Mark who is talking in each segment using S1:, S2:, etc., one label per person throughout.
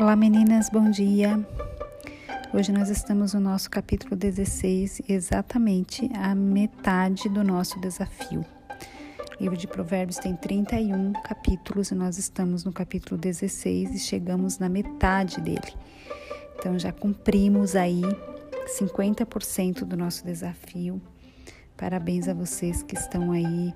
S1: Olá meninas, bom dia. Hoje nós estamos no nosso capítulo 16, exatamente a metade do nosso desafio. O livro de Provérbios tem 31 capítulos e nós estamos no capítulo 16 e chegamos na metade dele. Então já cumprimos aí 50% do nosso desafio. Parabéns a vocês que estão aí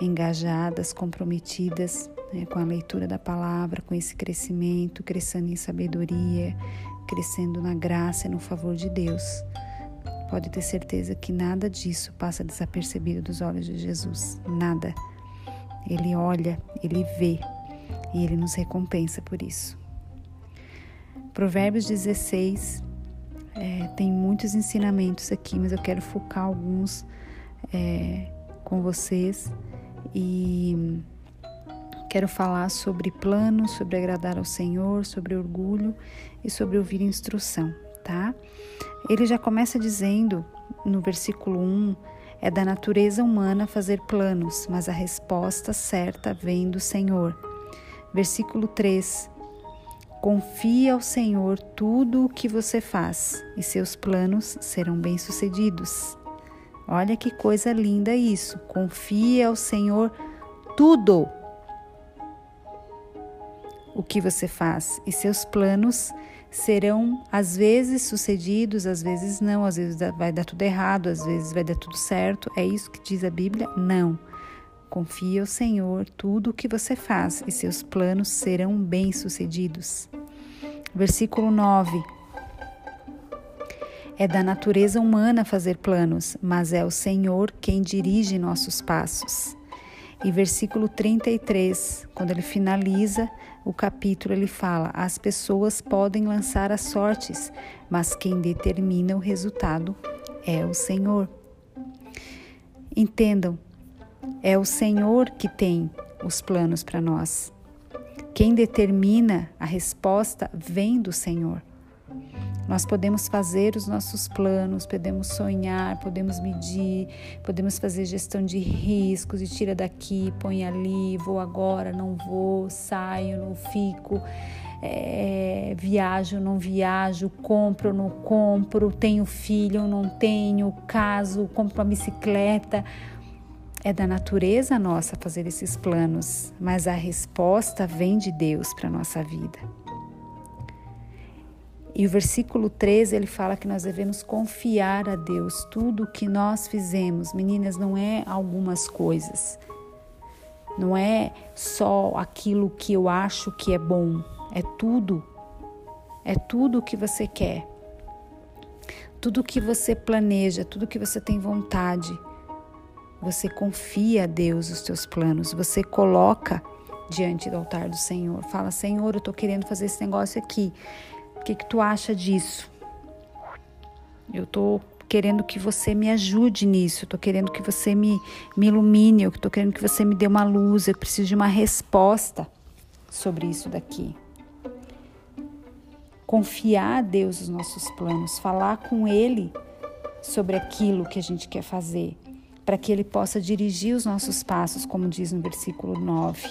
S1: engajadas, comprometidas né, com a leitura da palavra, com esse crescimento, crescendo em sabedoria, crescendo na graça e no favor de Deus. Pode ter certeza que nada disso passa desapercebido dos olhos de Jesus. Nada. Ele olha, ele vê e ele nos recompensa por isso. Provérbios 16 é, tem muitos ensinamentos aqui, mas eu quero focar alguns é, com vocês e Quero falar sobre planos, sobre agradar ao Senhor, sobre orgulho e sobre ouvir instrução, tá? Ele já começa dizendo no versículo 1: é da natureza humana fazer planos, mas a resposta certa vem do Senhor. Versículo 3: Confia ao Senhor tudo o que você faz, e seus planos serão bem-sucedidos. Olha que coisa linda isso. Confia ao Senhor tudo o que você faz e seus planos serão às vezes sucedidos, às vezes não, às vezes vai dar tudo errado, às vezes vai dar tudo certo. É isso que diz a Bíblia? Não. Confie ao Senhor tudo o que você faz e seus planos serão bem-sucedidos. Versículo 9. É da natureza humana fazer planos, mas é o Senhor quem dirige nossos passos. E versículo 33, quando ele finaliza o capítulo, ele fala: As pessoas podem lançar as sortes, mas quem determina o resultado é o Senhor. Entendam, é o Senhor que tem os planos para nós. Quem determina a resposta vem do Senhor. Nós podemos fazer os nossos planos, podemos sonhar, podemos medir, podemos fazer gestão de riscos e tira daqui, põe ali, vou agora, não vou, saio, não fico, é, viajo, não viajo, compro, não compro, tenho filho, não tenho, caso, compro uma bicicleta. É da natureza nossa fazer esses planos, mas a resposta vem de Deus para nossa vida. E o versículo 13 ele fala que nós devemos confiar a Deus tudo o que nós fizemos. Meninas, não é algumas coisas. Não é só aquilo que eu acho que é bom, é tudo. É tudo o que você quer. Tudo que você planeja, tudo que você tem vontade. Você confia a Deus os teus planos, você coloca diante do altar do Senhor. Fala: Senhor, eu estou querendo fazer esse negócio aqui. Que, que tu acha disso? Eu tô querendo que você me ajude nisso, eu tô querendo que você me, me ilumine, eu tô querendo que você me dê uma luz, eu preciso de uma resposta sobre isso daqui. Confiar a Deus os nossos planos, falar com Ele sobre aquilo que a gente quer fazer, para que Ele possa dirigir os nossos passos, como diz no versículo 9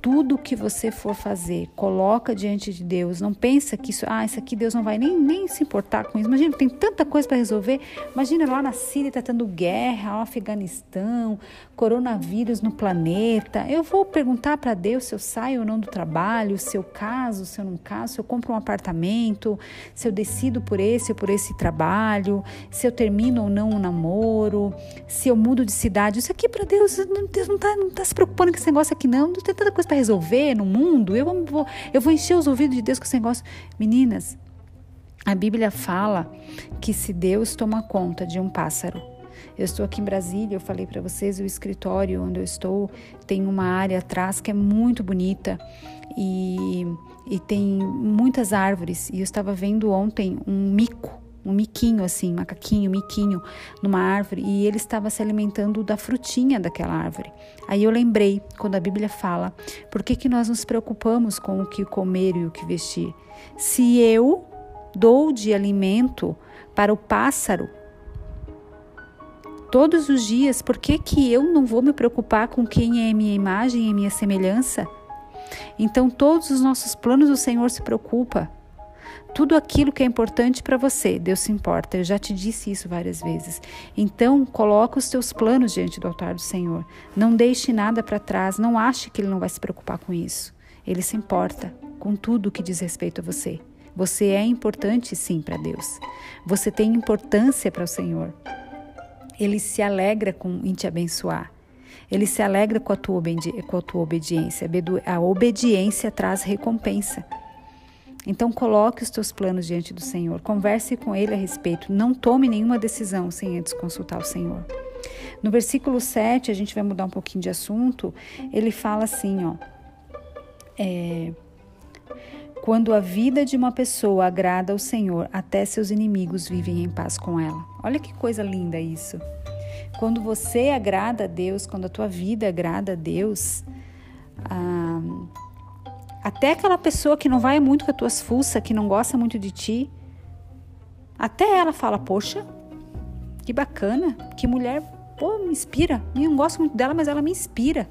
S1: tudo que você for fazer, coloca diante de Deus. Não pensa que isso, ah, isso aqui Deus não vai nem, nem se importar com isso. Imagina, tem tanta coisa para resolver. Imagina lá na Síria tá tendo guerra, Afeganistão, coronavírus no planeta. Eu vou perguntar para Deus se eu saio ou não do trabalho, se eu caso, se eu não caso, se eu compro um apartamento, se eu decido por esse ou por esse trabalho, se eu termino ou não um namoro, se eu mudo de cidade. Isso aqui para Deus, Deus não está não tá se preocupando com esse negócio aqui não. Não tem tanta coisa para resolver no mundo, eu vou, eu vou encher os ouvidos de Deus com esse negócio. Meninas, a Bíblia fala que se Deus toma conta de um pássaro, eu estou aqui em Brasília, eu falei para vocês, o escritório onde eu estou tem uma área atrás que é muito bonita e, e tem muitas árvores. E eu estava vendo ontem um mico um miquinho assim, macaquinho, miquinho, numa árvore e ele estava se alimentando da frutinha daquela árvore. Aí eu lembrei, quando a Bíblia fala, por que, que nós nos preocupamos com o que comer e o que vestir? Se eu dou de alimento para o pássaro todos os dias, por que, que eu não vou me preocupar com quem é minha imagem e minha semelhança? Então, todos os nossos planos o Senhor se preocupa. Tudo aquilo que é importante para você, Deus se importa. Eu já te disse isso várias vezes. Então, coloca os teus planos diante do altar do Senhor. Não deixe nada para trás. Não ache que Ele não vai se preocupar com isso. Ele se importa com tudo que diz respeito a você. Você é importante sim para Deus. Você tem importância para o Senhor. Ele se alegra com, em te abençoar. Ele se alegra com a tua, com a tua obediência. A obediência traz recompensa. Então coloque os teus planos diante do Senhor. Converse com Ele a respeito. Não tome nenhuma decisão sem antes consultar o Senhor. No versículo 7, a gente vai mudar um pouquinho de assunto. Ele fala assim, ó. É, quando a vida de uma pessoa agrada ao Senhor, até seus inimigos vivem em paz com ela. Olha que coisa linda isso. Quando você agrada a Deus, quando a tua vida agrada a Deus, ah, até aquela pessoa que não vai muito com as tuas fuças, que não gosta muito de ti, até ela fala: Poxa, que bacana, que mulher, pô, me inspira. Eu não gosto muito dela, mas ela me inspira.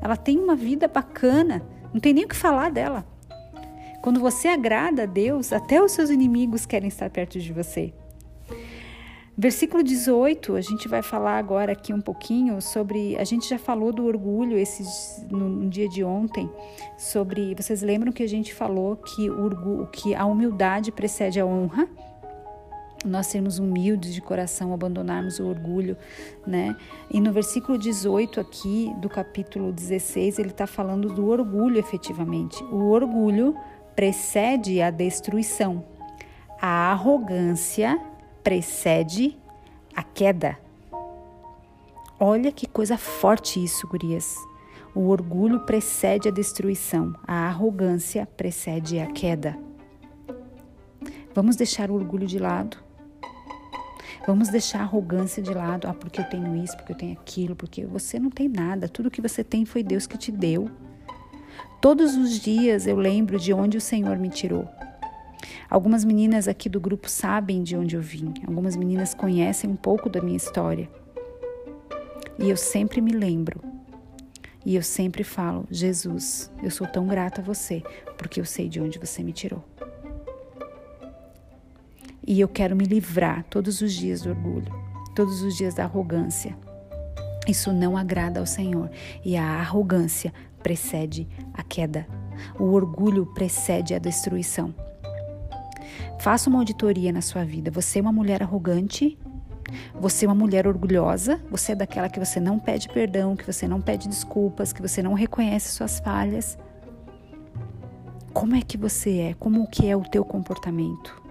S1: Ela tem uma vida bacana, não tem nem o que falar dela. Quando você agrada a Deus, até os seus inimigos querem estar perto de você. Versículo 18, a gente vai falar agora aqui um pouquinho sobre. A gente já falou do orgulho esses, no, no dia de ontem, sobre. Vocês lembram que a gente falou que, orgulho, que a humildade precede a honra? Nós sermos humildes de coração, abandonarmos o orgulho, né? E no versículo 18 aqui do capítulo 16, ele está falando do orgulho efetivamente. O orgulho precede a destruição. A arrogância precede a queda. Olha que coisa forte isso, gurias. O orgulho precede a destruição, a arrogância precede a queda. Vamos deixar o orgulho de lado. Vamos deixar a arrogância de lado. Ah, porque eu tenho isso, porque eu tenho aquilo, porque você não tem nada. Tudo que você tem foi Deus que te deu. Todos os dias eu lembro de onde o Senhor me tirou. Algumas meninas aqui do grupo sabem de onde eu vim, algumas meninas conhecem um pouco da minha história. E eu sempre me lembro. E eu sempre falo: Jesus, eu sou tão grata a você, porque eu sei de onde você me tirou. E eu quero me livrar todos os dias do orgulho, todos os dias da arrogância. Isso não agrada ao Senhor. E a arrogância precede a queda. O orgulho precede a destruição. Faça uma auditoria na sua vida. Você é uma mulher arrogante? Você é uma mulher orgulhosa? Você é daquela que você não pede perdão, que você não pede desculpas, que você não reconhece suas falhas? Como é que você é? Como que é o teu comportamento?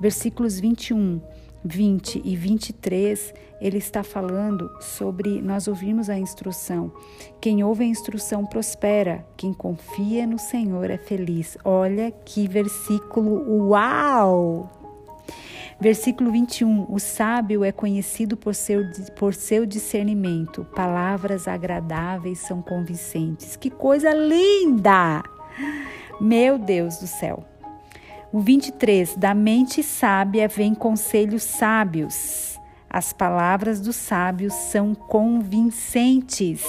S1: Versículos 21 20 e 23, ele está falando sobre nós ouvirmos a instrução. Quem ouve a instrução prospera, quem confia no Senhor é feliz. Olha que versículo, uau! Versículo 21: O sábio é conhecido por seu, por seu discernimento, palavras agradáveis são convincentes. Que coisa linda! Meu Deus do céu! O 23, da mente sábia vem conselhos sábios. As palavras dos sábios são convincentes.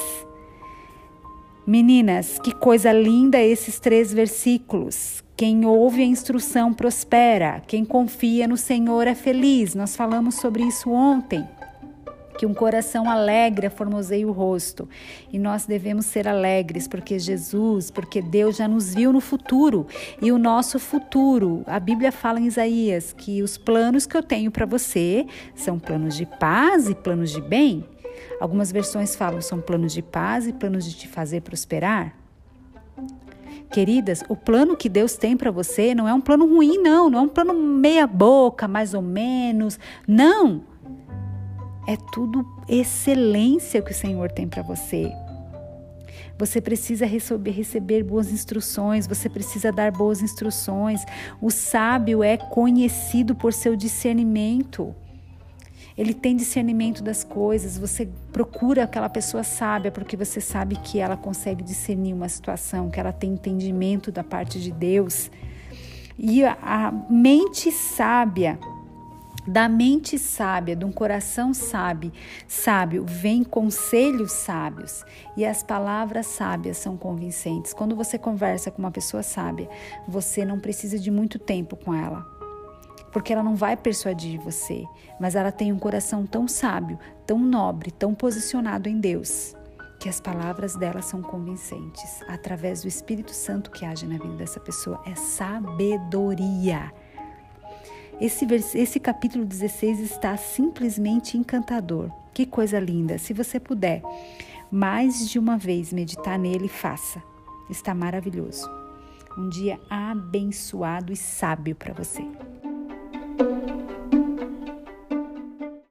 S1: Meninas, que coisa linda esses três versículos. Quem ouve a instrução prospera, quem confia no Senhor é feliz. Nós falamos sobre isso ontem que um coração alegre formoseia o rosto. E nós devemos ser alegres, porque Jesus, porque Deus já nos viu no futuro. E o nosso futuro, a Bíblia fala em Isaías que os planos que eu tenho para você são planos de paz e planos de bem. Algumas versões falam são planos de paz e planos de te fazer prosperar. Queridas, o plano que Deus tem para você não é um plano ruim, não. Não é um plano meia boca, mais ou menos. Não. É tudo excelência que o Senhor tem para você. Você precisa receber, receber boas instruções, você precisa dar boas instruções. O sábio é conhecido por seu discernimento. Ele tem discernimento das coisas. Você procura aquela pessoa sábia porque você sabe que ela consegue discernir uma situação, que ela tem entendimento da parte de Deus. E a mente sábia Da mente sábia, de um coração sábio, sábio, vem conselhos sábios e as palavras sábias são convincentes. Quando você conversa com uma pessoa sábia, você não precisa de muito tempo com ela, porque ela não vai persuadir você, mas ela tem um coração tão sábio, tão nobre, tão posicionado em Deus, que as palavras dela são convincentes. Através do Espírito Santo que age na vida dessa pessoa, é sabedoria. Esse, esse capítulo 16 está simplesmente encantador. Que coisa linda! Se você puder mais de uma vez meditar nele, faça. Está maravilhoso. Um dia abençoado e sábio para você.